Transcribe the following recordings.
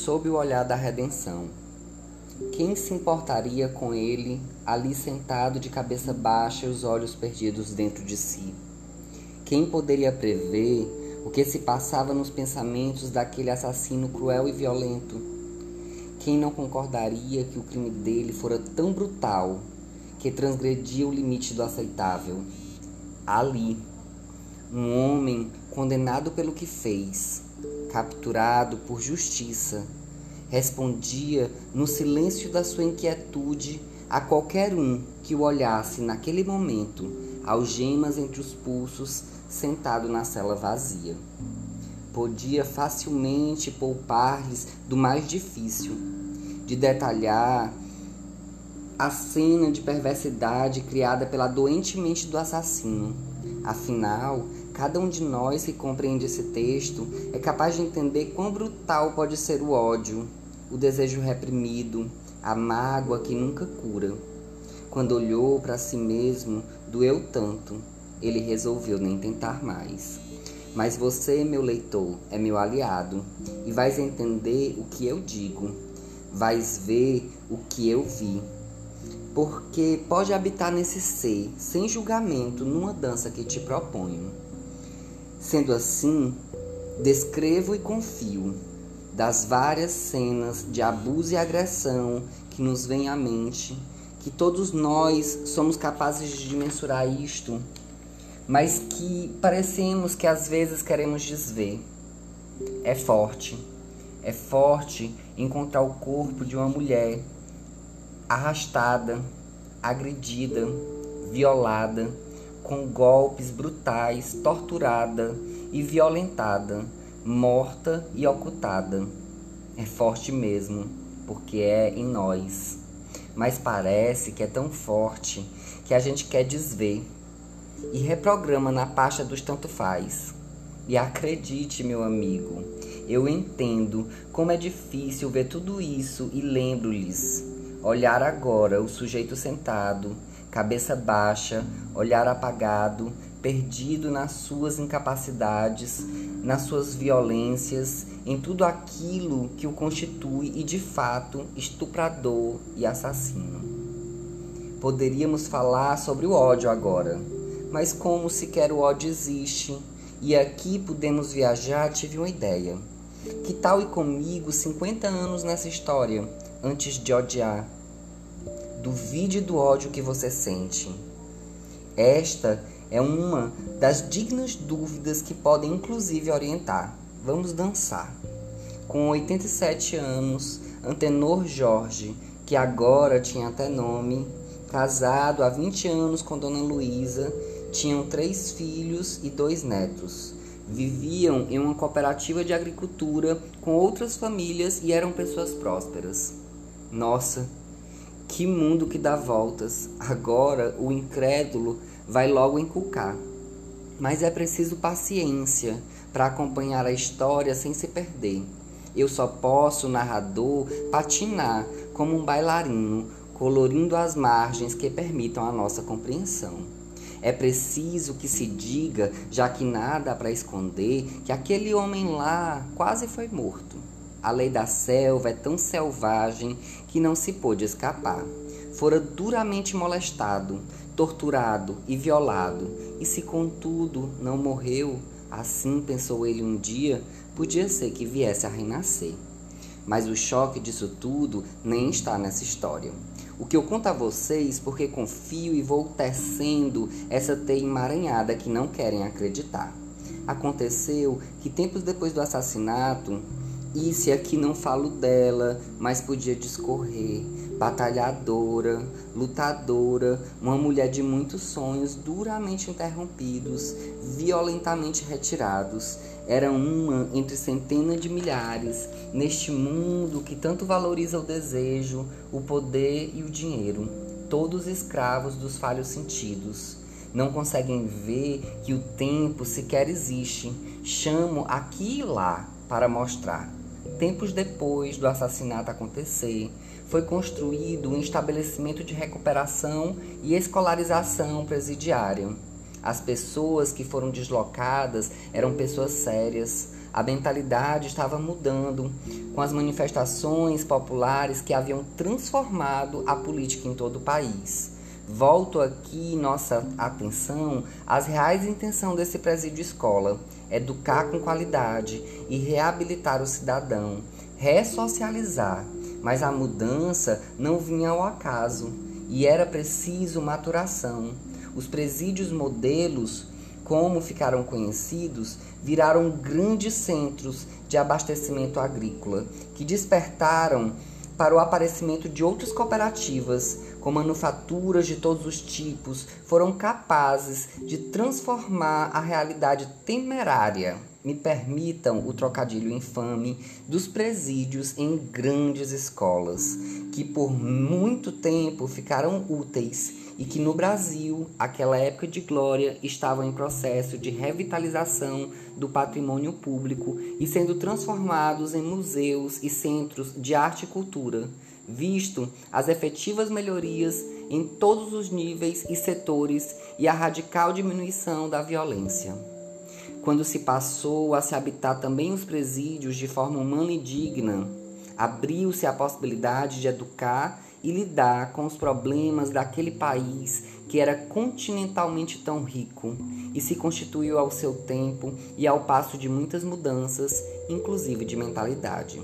sob o olhar da redenção. Quem se importaria com ele, ali sentado de cabeça baixa e os olhos perdidos dentro de si? Quem poderia prever o que se passava nos pensamentos daquele assassino cruel e violento? Quem não concordaria que o crime dele fora tão brutal que transgredia o limite do aceitável? Ali, um homem condenado pelo que fez, capturado por justiça, respondia no silêncio da sua inquietude a qualquer um que o olhasse naquele momento, algemas entre os pulsos, sentado na cela vazia. Podia facilmente poupar-lhes do mais difícil, de detalhar a cena de perversidade criada pela doente mente do assassino. Afinal, Cada um de nós que compreende esse texto é capaz de entender quão brutal pode ser o ódio, o desejo reprimido, a mágoa que nunca cura. Quando olhou para si mesmo, doeu tanto, ele resolveu nem tentar mais. Mas você, meu leitor, é meu aliado e vais entender o que eu digo, vais ver o que eu vi. Porque pode habitar nesse ser, sem julgamento, numa dança que te proponho. Sendo assim, descrevo e confio das várias cenas de abuso e agressão que nos vêm à mente, que todos nós somos capazes de mensurar isto, mas que parecemos que às vezes queremos desver. É forte, é forte encontrar o corpo de uma mulher arrastada, agredida, violada com golpes brutais, torturada e violentada, morta e ocultada. É forte mesmo, porque é em nós. Mas parece que é tão forte que a gente quer desver e reprograma na pasta dos tanto faz. E acredite, meu amigo, eu entendo como é difícil ver tudo isso e lembro-lhes. Olhar agora o sujeito sentado cabeça baixa, olhar apagado, perdido nas suas incapacidades, nas suas violências, em tudo aquilo que o constitui e de fato estuprador e assassino. Poderíamos falar sobre o ódio agora, mas como sequer o ódio existe, e aqui podemos viajar, tive uma ideia. Que tal ir comigo 50 anos nessa história, antes de odiar? Duvide do ódio que você sente. Esta é uma das dignas dúvidas que podem inclusive orientar. Vamos dançar. Com 87 anos, Antenor Jorge, que agora tinha até nome, casado há 20 anos com Dona Luísa, tinham três filhos e dois netos. Viviam em uma cooperativa de agricultura com outras famílias e eram pessoas prósperas. Nossa, que mundo que dá voltas. Agora o incrédulo vai logo inculcar. Mas é preciso paciência para acompanhar a história sem se perder. Eu só posso, narrador, patinar como um bailarino, colorindo as margens que permitam a nossa compreensão. É preciso que se diga, já que nada há para esconder, que aquele homem lá quase foi morto. A lei da selva é tão selvagem que não se pôde escapar. Fora duramente molestado, torturado e violado, e se contudo não morreu, assim pensou ele um dia, podia ser que viesse a renascer. Mas o choque disso tudo nem está nessa história. O que eu conto a vocês porque confio e vou tecendo essa teia emaranhada que não querem acreditar. Aconteceu que tempos depois do assassinato, e se aqui não falo dela, mas podia discorrer. Batalhadora, lutadora, uma mulher de muitos sonhos duramente interrompidos, violentamente retirados. Era uma entre centenas de milhares neste mundo que tanto valoriza o desejo, o poder e o dinheiro, todos escravos dos falhos sentidos. Não conseguem ver que o tempo sequer existe. Chamo aqui e lá para mostrar tempos depois do assassinato acontecer, foi construído um estabelecimento de recuperação e escolarização presidiária. As pessoas que foram deslocadas eram pessoas sérias. A mentalidade estava mudando com as manifestações populares que haviam transformado a política em todo o país. Volto aqui nossa atenção às reais intenções desse presídio escola: educar com qualidade e reabilitar o cidadão, ressocializar. Mas a mudança não vinha ao acaso e era preciso maturação. Os presídios modelos, como ficaram conhecidos, viraram grandes centros de abastecimento agrícola que despertaram para o aparecimento de outras cooperativas com manufaturas de todos os tipos foram capazes de transformar a realidade temerária, me permitam o trocadilho infame, dos presídios em grandes escolas, que por muito tempo ficaram úteis e que no Brasil, aquela época de glória, estavam em processo de revitalização do patrimônio público e sendo transformados em museus e centros de arte e cultura, visto as efetivas melhorias em todos os níveis e setores e a radical diminuição da violência. Quando se passou a se habitar também os presídios de forma humana e digna, abriu-se a possibilidade de educar e lidar com os problemas daquele país que era continentalmente tão rico e se constituiu ao seu tempo e ao passo de muitas mudanças, inclusive de mentalidade.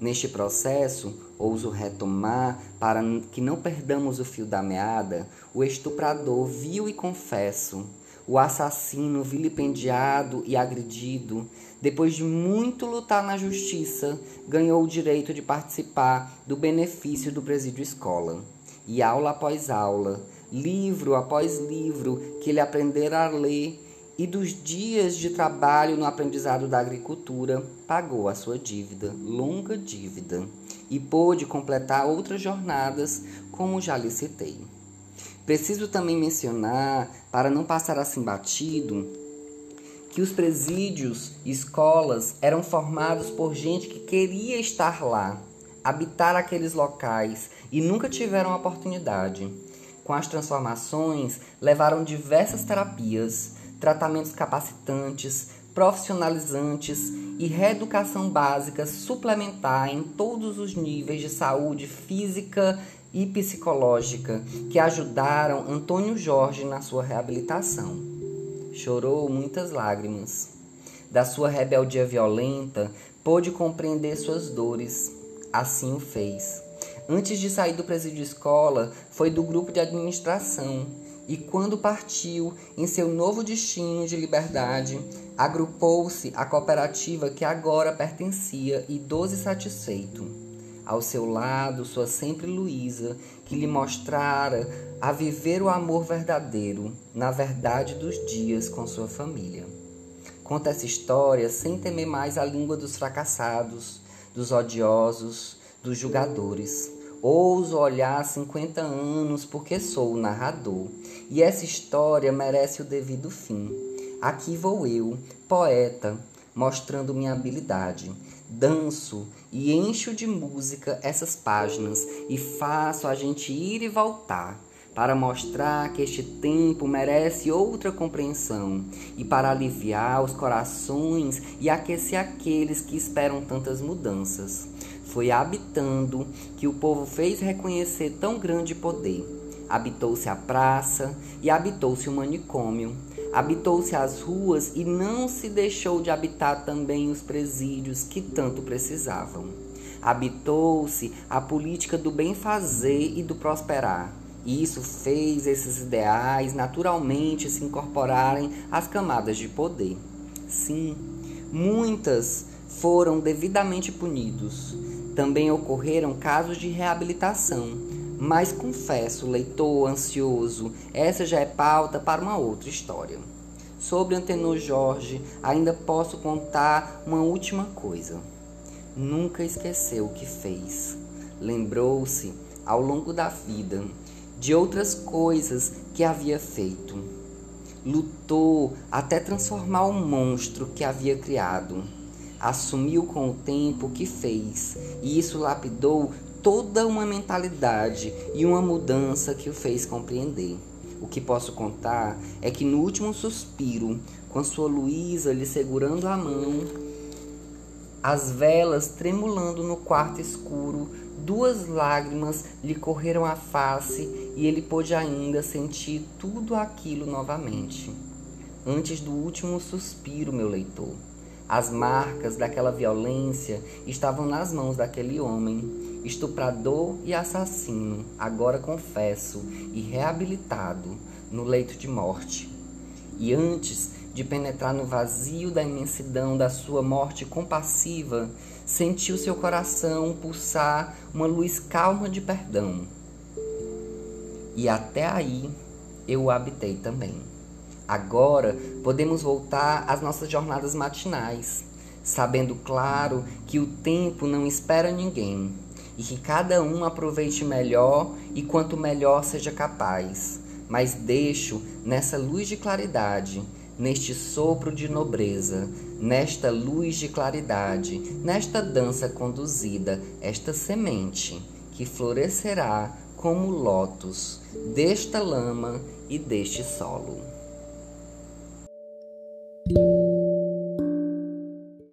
Neste processo, ouso retomar, para que não perdamos o fio da meada, o estuprador viu e confesso o assassino vilipendiado e agredido, depois de muito lutar na justiça, ganhou o direito de participar do benefício do presídio escola. E aula após aula, livro após livro que ele aprendera a ler, e dos dias de trabalho no aprendizado da agricultura, pagou a sua dívida, longa dívida, e pôde completar outras jornadas, como já lhe citei. Preciso também mencionar, para não passar assim batido, que os presídios, escolas, eram formados por gente que queria estar lá, habitar aqueles locais e nunca tiveram oportunidade. Com as transformações, levaram diversas terapias, tratamentos capacitantes, profissionalizantes e reeducação básica suplementar em todos os níveis de saúde física e psicológica que ajudaram Antônio Jorge na sua reabilitação. Chorou muitas lágrimas. Da sua rebeldia violenta, pôde compreender suas dores. Assim o fez. Antes de sair do presídio escola, foi do grupo de administração e, quando partiu em seu novo destino de liberdade, agrupou-se à cooperativa que agora pertencia, e satisfeito. Ao seu lado, sua sempre Luísa, que lhe mostrara a viver o amor verdadeiro na verdade dos dias com sua família. Conta essa história sem temer mais a língua dos fracassados, dos odiosos, dos julgadores. Ouso olhar 50 anos porque sou o narrador, e essa história merece o devido fim. Aqui vou eu, poeta, mostrando minha habilidade danço e encho de música essas páginas e faço a gente ir e voltar para mostrar que este tempo merece outra compreensão e para aliviar os corações e aquecer aqueles que esperam tantas mudanças. Foi habitando que o povo fez reconhecer tão grande poder. Habitou-se a praça e habitou-se o manicômio Habitou-se as ruas e não se deixou de habitar também os presídios que tanto precisavam. Habitou-se a política do bem fazer e do prosperar. E isso fez esses ideais naturalmente se incorporarem às camadas de poder. Sim, muitas foram devidamente punidos. Também ocorreram casos de reabilitação mas confesso, leitor ansioso, essa já é pauta para uma outra história. Sobre Antenor Jorge, ainda posso contar uma última coisa. Nunca esqueceu o que fez. Lembrou-se, ao longo da vida, de outras coisas que havia feito. Lutou até transformar o monstro que havia criado. Assumiu com o tempo o que fez, e isso lapidou toda uma mentalidade e uma mudança que o fez compreender. O que posso contar é que no último suspiro, com sua Luísa lhe segurando a mão, as velas tremulando no quarto escuro, duas lágrimas lhe correram a face e ele pôde ainda sentir tudo aquilo novamente. Antes do último suspiro, meu leitor, as marcas daquela violência estavam nas mãos daquele homem estuprador e assassino, agora confesso e reabilitado no leito de morte. E antes de penetrar no vazio da imensidão da sua morte compassiva, sentiu seu coração pulsar uma luz calma de perdão. E até aí eu o habitei também. Agora podemos voltar às nossas jornadas matinais, sabendo claro que o tempo não espera ninguém e que cada um aproveite melhor e quanto melhor seja capaz. Mas deixo nessa luz de claridade, neste sopro de nobreza, nesta luz de claridade, nesta dança conduzida, esta semente que florescerá como lótus desta lama e deste solo.